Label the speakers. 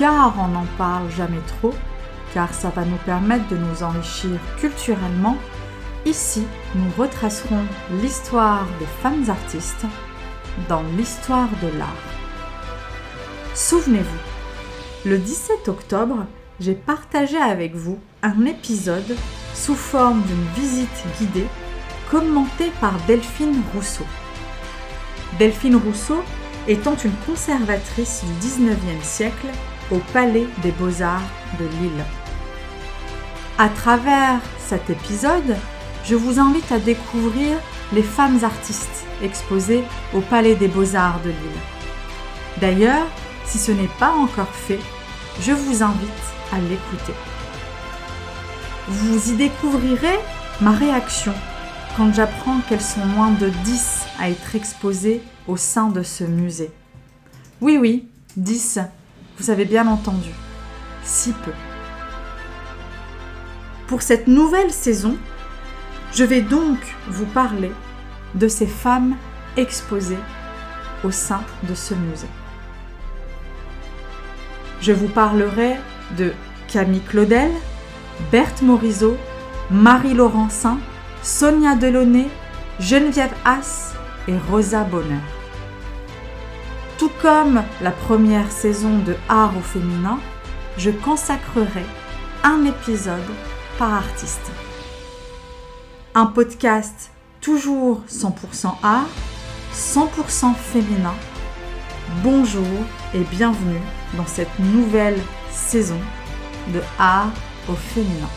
Speaker 1: car on n'en parle jamais trop, car ça va nous permettre de nous enrichir culturellement, ici nous retracerons l'histoire des femmes artistes dans l'histoire de l'art. Souvenez-vous, le 17 octobre, j'ai partagé avec vous un épisode sous forme d'une visite guidée commentée par Delphine Rousseau. Delphine Rousseau étant une conservatrice du 19e siècle au Palais des Beaux-Arts de Lille. À travers cet épisode, je vous invite à découvrir les femmes artistes exposées au Palais des Beaux-Arts de Lille. D'ailleurs, si ce n'est pas encore fait, je vous invite à l'écouter. Vous y découvrirez ma réaction quand j'apprends qu'elles sont moins de 10 à être exposées au sein de ce musée. Oui, oui, 10, vous avez bien entendu, si peu. Pour cette nouvelle saison, je vais donc vous parler de ces femmes exposées au sein de ce musée. Je vous parlerai de Camille Claudel, Berthe Morisot, Marie Laurencin, Sonia Delaunay, Geneviève Haas et Rosa Bonheur. Comme la première saison de Art au féminin, je consacrerai un épisode par artiste. Un podcast toujours 100% art, 100% féminin. Bonjour et bienvenue dans cette nouvelle saison de Art au féminin.